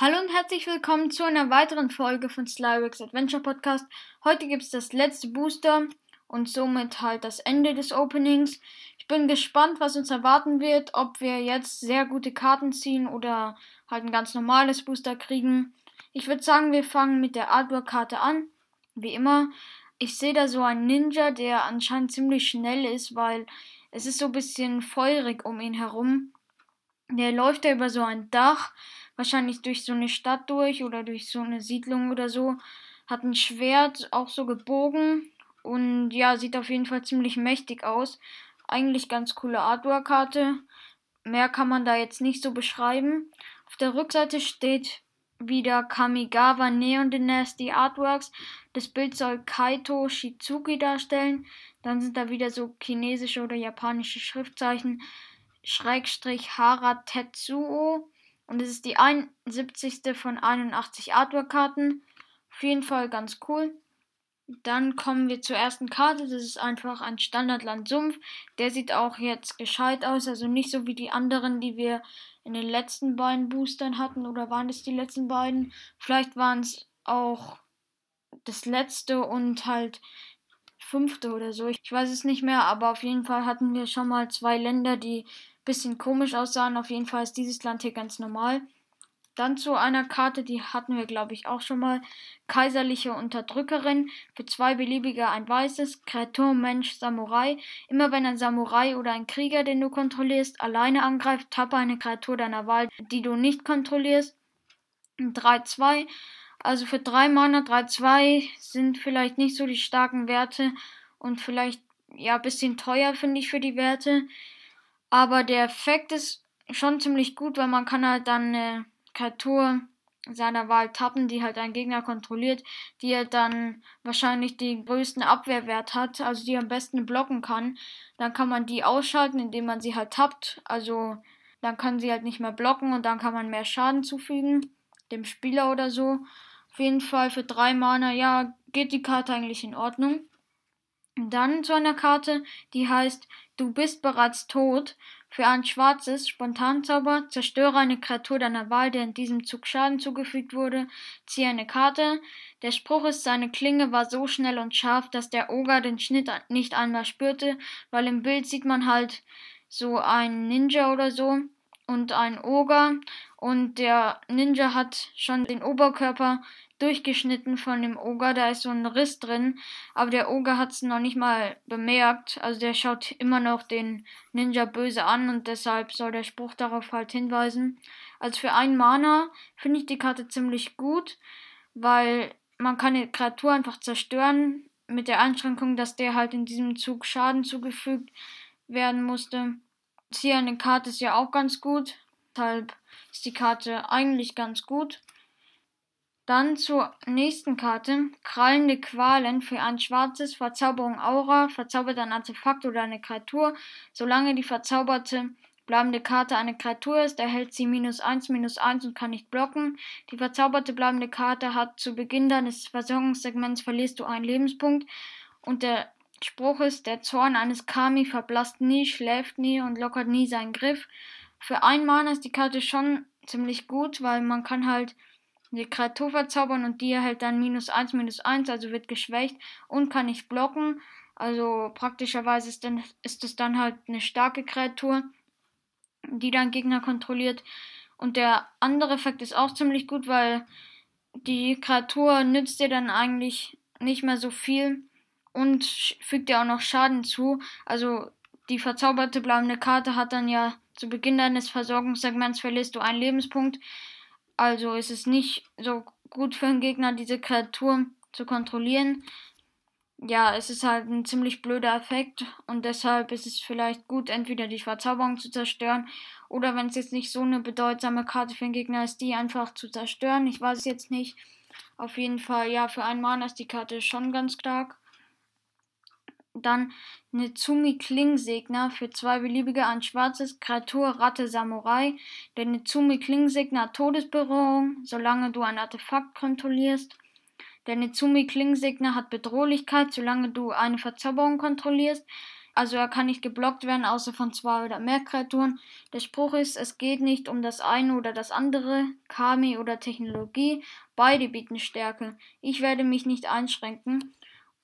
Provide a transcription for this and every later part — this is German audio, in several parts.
Hallo und herzlich willkommen zu einer weiteren Folge von Slyrex Adventure Podcast. Heute gibt es das letzte Booster und somit halt das Ende des Openings. Ich bin gespannt, was uns erwarten wird, ob wir jetzt sehr gute Karten ziehen oder halt ein ganz normales Booster kriegen. Ich würde sagen, wir fangen mit der Artwork-Karte an. Wie immer. Ich sehe da so einen Ninja, der anscheinend ziemlich schnell ist, weil es ist so ein bisschen feurig um ihn herum. Der läuft da über so ein Dach wahrscheinlich durch so eine Stadt durch oder durch so eine Siedlung oder so. Hat ein Schwert, auch so gebogen. Und ja, sieht auf jeden Fall ziemlich mächtig aus. Eigentlich ganz coole Artwork-Karte. Mehr kann man da jetzt nicht so beschreiben. Auf der Rückseite steht wieder Kamigawa Neon Dynasty Artworks. Das Bild soll Kaito Shizuki darstellen. Dann sind da wieder so chinesische oder japanische Schriftzeichen. Schrägstrich Hara Tetsuo. Und es ist die 71. von 81 Artwork-Karten. Auf jeden Fall ganz cool. Dann kommen wir zur ersten Karte. Das ist einfach ein Standardland Sumpf. Der sieht auch jetzt gescheit aus. Also nicht so wie die anderen, die wir in den letzten beiden Boostern hatten. Oder waren es die letzten beiden? Vielleicht waren es auch das letzte und halt fünfte oder so. Ich weiß es nicht mehr, aber auf jeden Fall hatten wir schon mal zwei Länder, die bisschen komisch aussahen. Auf jeden Fall ist dieses Land hier ganz normal. Dann zu einer Karte, die hatten wir, glaube ich, auch schon mal. Kaiserliche Unterdrückerin. Für zwei beliebige ein weißes. Kreatur, Mensch, Samurai. Immer wenn ein Samurai oder ein Krieger, den du kontrollierst, alleine angreift, tappe eine Kreatur deiner Wahl, die du nicht kontrollierst. 3-2. Also für 3 Mana 3-2 sind vielleicht nicht so die starken Werte und vielleicht ja ein bisschen teuer, finde ich, für die Werte. Aber der Effekt ist schon ziemlich gut, weil man kann halt dann eine Kreatur seiner Wahl tappen, die halt einen Gegner kontrolliert, die halt dann wahrscheinlich den größten Abwehrwert hat, also die am besten blocken kann. Dann kann man die ausschalten, indem man sie halt tappt. Also dann kann sie halt nicht mehr blocken und dann kann man mehr Schaden zufügen, dem Spieler oder so. Auf jeden Fall für drei Mana, ja, geht die Karte eigentlich in Ordnung. Dann zu einer Karte, die heißt Du bist bereits tot. Für ein schwarzes Spontanzauber zerstöre eine Kreatur deiner Wahl, der in diesem Zug Schaden zugefügt wurde. Ziehe eine Karte. Der Spruch ist, seine Klinge war so schnell und scharf, dass der Oger den Schnitt nicht einmal spürte, weil im Bild sieht man halt so einen Ninja oder so und einen Oger und der Ninja hat schon den Oberkörper durchgeschnitten von dem Oger. Da ist so ein Riss drin. Aber der Oger hat es noch nicht mal bemerkt. Also der schaut immer noch den Ninja böse an und deshalb soll der Spruch darauf halt hinweisen. Also für einen Mana finde ich die Karte ziemlich gut, weil man kann die Kreatur einfach zerstören. Mit der Einschränkung, dass der halt in diesem Zug Schaden zugefügt werden musste. Hier eine Karte ist ja auch ganz gut. Deshalb ist die Karte eigentlich ganz gut. Dann zur nächsten Karte. Krallende Qualen für ein schwarzes Verzauberung Aura. Verzaubert ein Artefakt oder eine Kreatur. Solange die verzauberte bleibende Karte eine Kreatur ist, erhält sie minus 1, minus 1 und kann nicht blocken. Die verzauberte bleibende Karte hat zu Beginn deines Versorgungssegments verlierst du einen Lebenspunkt. Und der Spruch ist, der Zorn eines Kami verblasst nie, schläft nie und lockert nie seinen Griff. Für ein Mana ist die Karte schon ziemlich gut, weil man kann halt die Kreatur verzaubern und die erhält dann minus 1, minus 1, also wird geschwächt und kann nicht blocken. Also praktischerweise ist, dann, ist es dann halt eine starke Kreatur, die dann Gegner kontrolliert. Und der andere Effekt ist auch ziemlich gut, weil die Kreatur nützt dir dann eigentlich nicht mehr so viel und fügt dir auch noch Schaden zu. Also die verzauberte bleibende Karte hat dann ja zu Beginn deines Versorgungssegments verlierst du einen Lebenspunkt. Also ist es nicht so gut für einen Gegner, diese Kreatur zu kontrollieren. Ja, es ist halt ein ziemlich blöder Effekt und deshalb ist es vielleicht gut, entweder die Verzauberung zu zerstören oder wenn es jetzt nicht so eine bedeutsame Karte für einen Gegner ist, die einfach zu zerstören. Ich weiß es jetzt nicht. Auf jeden Fall, ja, für einen Mana ist die Karte schon ganz stark. Dann Nezumi Klingsegner für zwei beliebige ein schwarzes Kreatur Ratte Samurai. Der Nezumi Klingsegner hat Todesberührung, solange du ein Artefakt kontrollierst. Der Nezumi Klingsegner hat Bedrohlichkeit, solange du eine Verzauberung kontrollierst. Also er kann nicht geblockt werden, außer von zwei oder mehr Kreaturen. Der Spruch ist, es geht nicht um das eine oder das andere, Kami oder Technologie. Beide bieten Stärke. Ich werde mich nicht einschränken.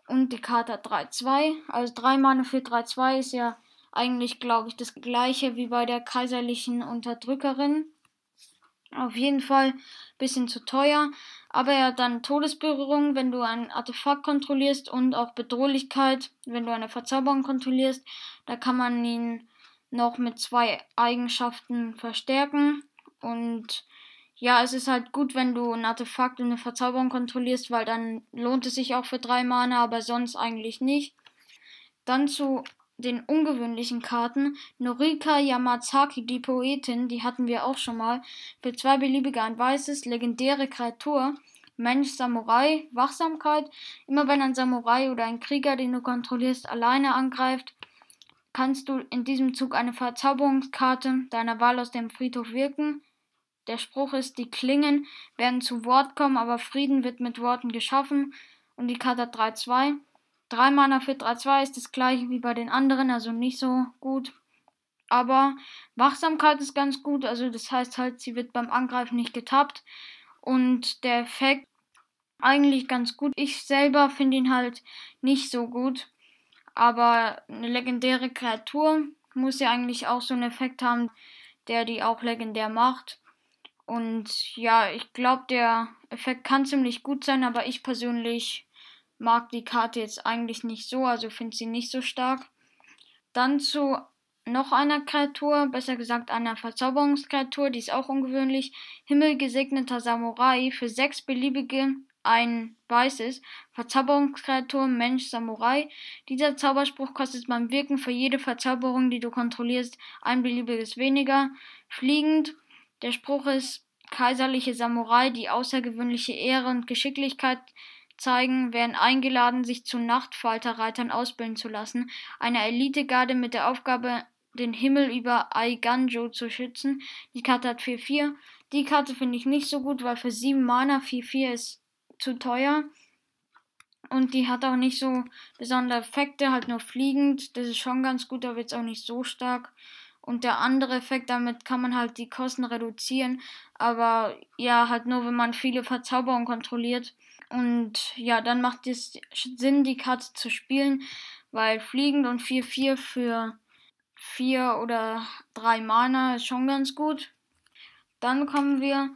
Und die Karte hat 3-2. Also 3 Mana für 3-2 ist ja eigentlich, glaube ich, das gleiche wie bei der kaiserlichen Unterdrückerin. Auf jeden Fall ein bisschen zu teuer. Aber er hat dann Todesberührung, wenn du ein Artefakt kontrollierst und auch Bedrohlichkeit, wenn du eine Verzauberung kontrollierst. Da kann man ihn noch mit zwei Eigenschaften verstärken. Und ja, es ist halt gut, wenn du ein Artefakt und eine Verzauberung kontrollierst, weil dann lohnt es sich auch für drei Mana, aber sonst eigentlich nicht. Dann zu den ungewöhnlichen Karten. Norika Yamazaki, die Poetin, die hatten wir auch schon mal. Für zwei beliebige ein weißes, legendäre Kreatur. Mensch, Samurai, Wachsamkeit. Immer wenn ein Samurai oder ein Krieger, den du kontrollierst, alleine angreift, kannst du in diesem Zug eine Verzauberungskarte deiner Wahl aus dem Friedhof wirken. Der Spruch ist, die Klingen werden zu Wort kommen, aber Frieden wird mit Worten geschaffen. Und die Karte hat 3-2. 3 Mana für 3-2 ist das gleiche wie bei den anderen, also nicht so gut. Aber Wachsamkeit ist ganz gut, also das heißt halt, sie wird beim Angreifen nicht getappt. Und der Effekt eigentlich ganz gut. Ich selber finde ihn halt nicht so gut. Aber eine legendäre Kreatur muss ja eigentlich auch so einen Effekt haben, der die auch legendär macht. Und ja, ich glaube, der Effekt kann ziemlich gut sein, aber ich persönlich mag die Karte jetzt eigentlich nicht so, also finde sie nicht so stark. Dann zu noch einer Kreatur, besser gesagt einer Verzauberungskreatur, die ist auch ungewöhnlich. Himmelgesegneter Samurai für sechs beliebige ein weißes Verzauberungskreatur Mensch Samurai. Dieser Zauberspruch kostet beim Wirken für jede Verzauberung, die du kontrollierst, ein beliebiges weniger. Fliegend. Der Spruch ist kaiserliche Samurai, die außergewöhnliche Ehre und Geschicklichkeit zeigen, werden eingeladen, sich zu Nachtfalterreitern ausbilden zu lassen, einer Elitegarde mit der Aufgabe, den Himmel über Aiganjo zu schützen. Die Karte hat 4-4. Die Karte finde ich nicht so gut, weil für 7 Mana 4-4 ist zu teuer. Und die hat auch nicht so besondere Effekte, halt nur fliegend. Das ist schon ganz gut, aber jetzt auch nicht so stark. Und der andere Effekt, damit kann man halt die Kosten reduzieren. Aber ja, halt nur, wenn man viele Verzauberungen kontrolliert. Und ja, dann macht es Sinn, die Karte zu spielen, weil fliegend und 4-4 für 4 oder 3 Mana ist schon ganz gut. Dann kommen wir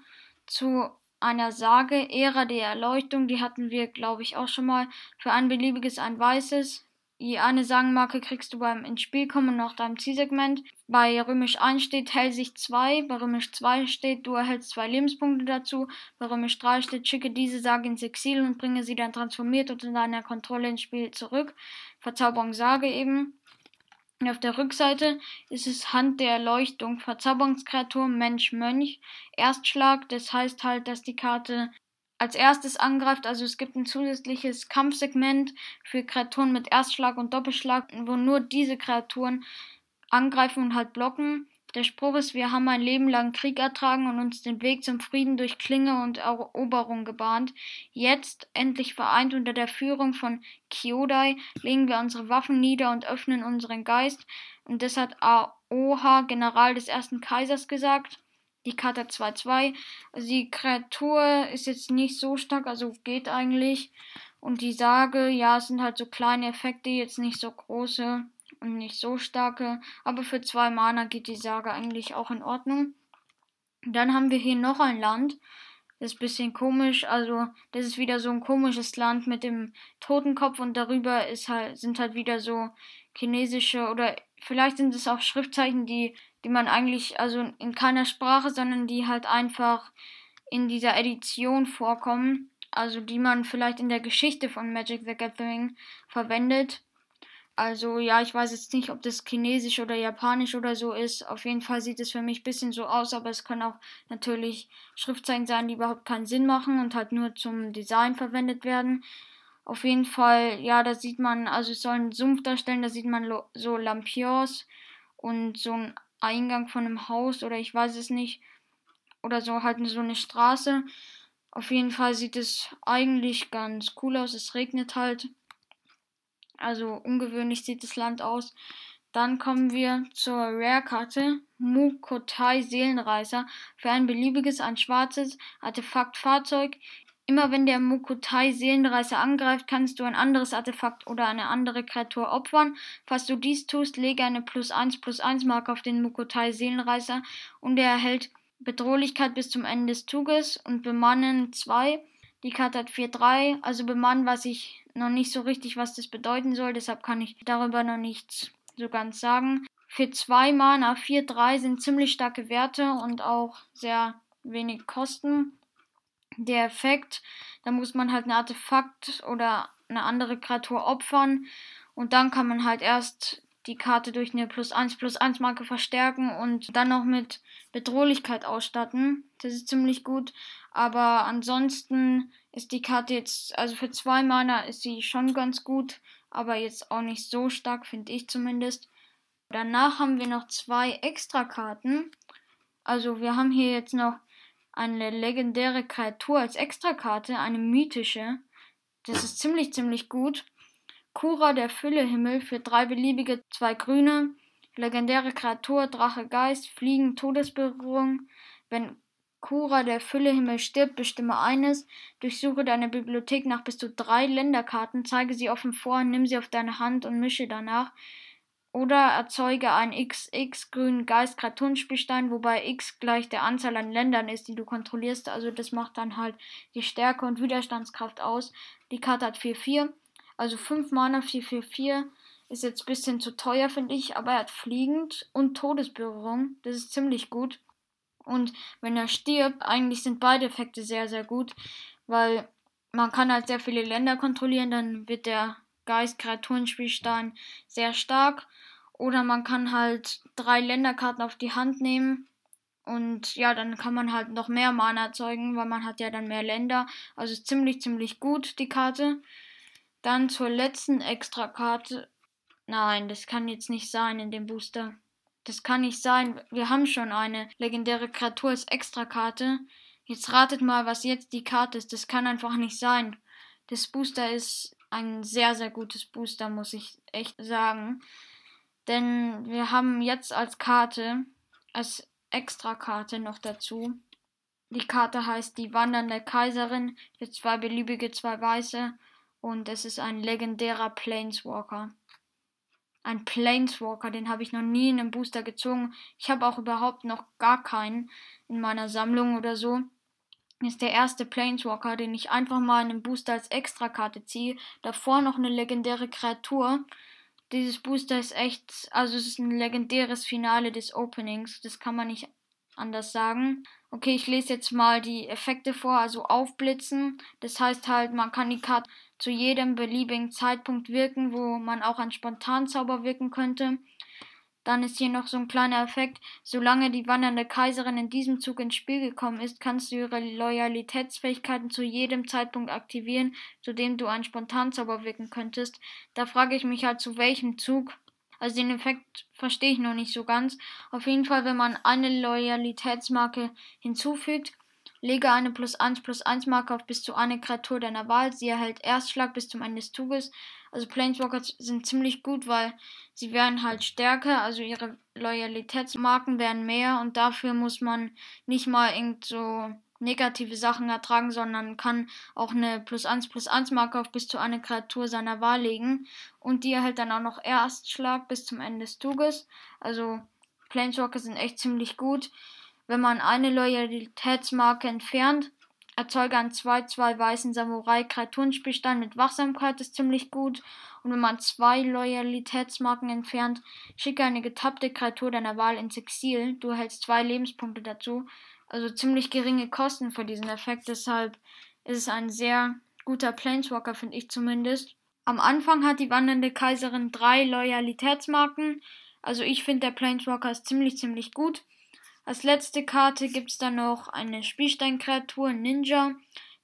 zu einer Sage, Ära der Erleuchtung, die hatten wir, glaube ich, auch schon mal. Für ein beliebiges ein weißes, Je eine Sagenmarke kriegst du beim ins Spiel kommen nach deinem Zielsegment. Bei Römisch 1 steht Hellsicht 2, bei Römisch 2 steht du erhältst zwei Lebenspunkte dazu, bei Römisch 3 steht schicke diese Sage ins Exil und bringe sie dann transformiert und in deiner Kontrolle ins Spiel zurück. Verzauberung Sage eben. Und auf der Rückseite ist es Hand der Erleuchtung, Verzauberungskreatur Mensch Mönch, Erstschlag, das heißt halt, dass die Karte als erstes angreift. Also es gibt ein zusätzliches Kampfsegment für Kreaturen mit Erstschlag und Doppelschlag, wo nur diese Kreaturen angreifen und halt blocken. Der Spruch ist, wir haben ein Leben lang Krieg ertragen und uns den Weg zum Frieden durch Klinge und Eroberung gebahnt. Jetzt, endlich vereint unter der Führung von Kyodai, legen wir unsere Waffen nieder und öffnen unseren Geist. Und das hat Aoha, General des ersten Kaisers, gesagt die Karte 2-2. Also die Kreatur ist jetzt nicht so stark, also geht eigentlich. Und die Sage, ja, es sind halt so kleine Effekte, jetzt nicht so große und nicht so starke. Aber für zwei Mana geht die Sage eigentlich auch in Ordnung. Dann haben wir hier noch ein Land. Das ist ein bisschen komisch. Also, das ist wieder so ein komisches Land mit dem Totenkopf und darüber ist halt, sind halt wieder so chinesische oder vielleicht sind es auch Schriftzeichen, die die man eigentlich, also in keiner Sprache, sondern die halt einfach in dieser Edition vorkommen. Also die man vielleicht in der Geschichte von Magic the Gathering verwendet. Also ja, ich weiß jetzt nicht, ob das Chinesisch oder Japanisch oder so ist. Auf jeden Fall sieht es für mich ein bisschen so aus, aber es können auch natürlich Schriftzeichen sein, die überhaupt keinen Sinn machen und halt nur zum Design verwendet werden. Auf jeden Fall, ja, da sieht man, also es soll einen Sumpf darstellen, da sieht man so Lampions und so ein Eingang von einem Haus oder ich weiß es nicht. Oder so halt so eine Straße. Auf jeden Fall sieht es eigentlich ganz cool aus. Es regnet halt. Also ungewöhnlich sieht das Land aus. Dann kommen wir zur Rare-Karte Mukotai Seelenreißer für ein beliebiges, ein schwarzes Artefaktfahrzeug. Immer wenn der Mukotai Seelenreißer angreift, kannst du ein anderes Artefakt oder eine andere Kreatur opfern. Falls du dies tust, lege eine plus 1 plus 1 Marke auf den Mukotai Seelenreißer und er erhält Bedrohlichkeit bis zum Ende des Zuges und Bemannen 2. Die Karte hat 4-3, also Bemannen weiß ich noch nicht so richtig, was das bedeuten soll, deshalb kann ich darüber noch nichts so ganz sagen. Für 2 Mana 4-3 sind ziemlich starke Werte und auch sehr wenig Kosten. Der Effekt, da muss man halt ein Artefakt oder eine andere Kreatur opfern und dann kann man halt erst die Karte durch eine plus 1 plus 1 Marke verstärken und dann noch mit Bedrohlichkeit ausstatten. Das ist ziemlich gut. Aber ansonsten ist die Karte jetzt, also für 2 Mana ist sie schon ganz gut, aber jetzt auch nicht so stark, finde ich zumindest. Danach haben wir noch zwei Extrakarten. Also wir haben hier jetzt noch eine legendäre Kreatur als Extrakarte, eine mythische. Das ist ziemlich, ziemlich gut. Kura der Füllehimmel für drei beliebige, zwei grüne. Legendäre Kreatur, Drache Geist, Fliegen, Todesberührung. Wenn Kura der Füllehimmel stirbt, bestimme eines. Durchsuche deine Bibliothek nach bis zu drei Länderkarten, zeige sie offen vor, nimm sie auf deine Hand und mische danach. Oder erzeuge einen XX grünen Geist Kreaturenspielstein, wobei X gleich der Anzahl an Ländern ist, die du kontrollierst. Also das macht dann halt die Stärke und Widerstandskraft aus. Die Karte hat 4-4. Also 5 Mana 444 ist jetzt ein bisschen zu teuer, finde ich, aber er hat fliegend und Todesberührung. Das ist ziemlich gut. Und wenn er stirbt, eigentlich sind beide Effekte sehr, sehr gut, weil man kann halt sehr viele Länder kontrollieren, dann wird der Geist Kreaturenspielstein sehr stark. Oder man kann halt drei Länderkarten auf die Hand nehmen. Und ja, dann kann man halt noch mehr Mana erzeugen, weil man hat ja dann mehr Länder. Also ist ziemlich, ziemlich gut, die Karte. Dann zur letzten Extrakarte. Nein, das kann jetzt nicht sein in dem Booster. Das kann nicht sein. Wir haben schon eine legendäre Kreatur als Extrakarte. Jetzt ratet mal, was jetzt die Karte ist. Das kann einfach nicht sein. Das Booster ist ein sehr, sehr gutes Booster, muss ich echt sagen. Denn wir haben jetzt als Karte, als Extrakarte noch dazu. Die Karte heißt die Wandernde Kaiserin für zwei beliebige, zwei weiße und es ist ein legendärer Planeswalker. Ein Planeswalker, den habe ich noch nie in einem Booster gezogen. Ich habe auch überhaupt noch gar keinen in meiner Sammlung oder so. Ist der erste Planeswalker, den ich einfach mal in einem Booster als Extrakarte ziehe. Davor noch eine legendäre Kreatur. Dieses Booster ist echt, also es ist ein legendäres Finale des Openings. Das kann man nicht anders sagen. Okay, ich lese jetzt mal die Effekte vor, also aufblitzen. Das heißt halt, man kann die Karte zu jedem beliebigen Zeitpunkt wirken, wo man auch einen Spontanzauber wirken könnte. Dann ist hier noch so ein kleiner Effekt. Solange die wandernde Kaiserin in diesem Zug ins Spiel gekommen ist, kannst du ihre Loyalitätsfähigkeiten zu jedem Zeitpunkt aktivieren, zu dem du einen Spontanzauber wirken könntest. Da frage ich mich halt, zu welchem Zug. Also den Effekt verstehe ich noch nicht so ganz. Auf jeden Fall, wenn man eine Loyalitätsmarke hinzufügt, lege eine plus 1 plus 1 Marke auf bis zu eine Kreatur deiner Wahl. Sie erhält Erstschlag bis zum Ende des Zuges. Also Planeswalker sind ziemlich gut, weil sie werden halt stärker, also ihre Loyalitätsmarken werden mehr und dafür muss man nicht mal irgend so negative Sachen ertragen, sondern kann auch eine plus 1 plus 1 Marke auf bis zu eine Kreatur seiner Wahl legen. Und die erhält dann auch noch Erstschlag bis zum Ende des Zuges. Also Planeswalker sind echt ziemlich gut. Wenn man eine Loyalitätsmarke entfernt, erzeuge einen 2-2 weißen Samurai-Kreaturenspielstein mit Wachsamkeit, ist ziemlich gut. Und wenn man zwei Loyalitätsmarken entfernt, schicke eine getappte Kreatur deiner Wahl ins Exil. Du erhältst zwei Lebenspunkte dazu. Also ziemlich geringe Kosten für diesen Effekt. Deshalb ist es ein sehr guter Planeswalker, finde ich zumindest. Am Anfang hat die wandernde Kaiserin drei Loyalitätsmarken. Also ich finde der Planeswalker ist ziemlich, ziemlich gut. Als letzte Karte gibt es dann noch eine Spielsteinkreatur, Ninja.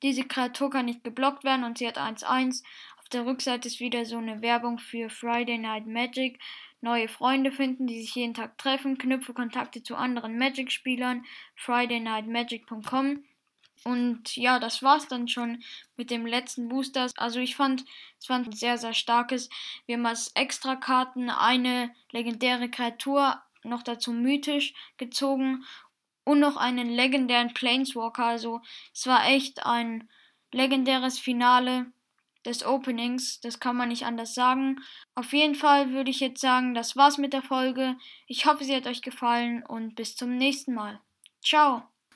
Diese Kreatur kann nicht geblockt werden und sie hat 1-1. Auf der Rückseite ist wieder so eine Werbung für Friday Night Magic neue Freunde finden, die sich jeden Tag treffen, knüpfe Kontakte zu anderen Magic-Spielern, FridayNightMagic.com. Und ja, das war's dann schon mit dem letzten Booster. Also ich fand, es war ein sehr, sehr starkes. Wir haben als Extrakarten eine legendäre Kreatur, noch dazu mythisch gezogen und noch einen legendären Planeswalker. Also es war echt ein legendäres Finale des Openings. Das kann man nicht anders sagen. Auf jeden Fall würde ich jetzt sagen, das war's mit der Folge. Ich hoffe, sie hat euch gefallen und bis zum nächsten Mal. Ciao.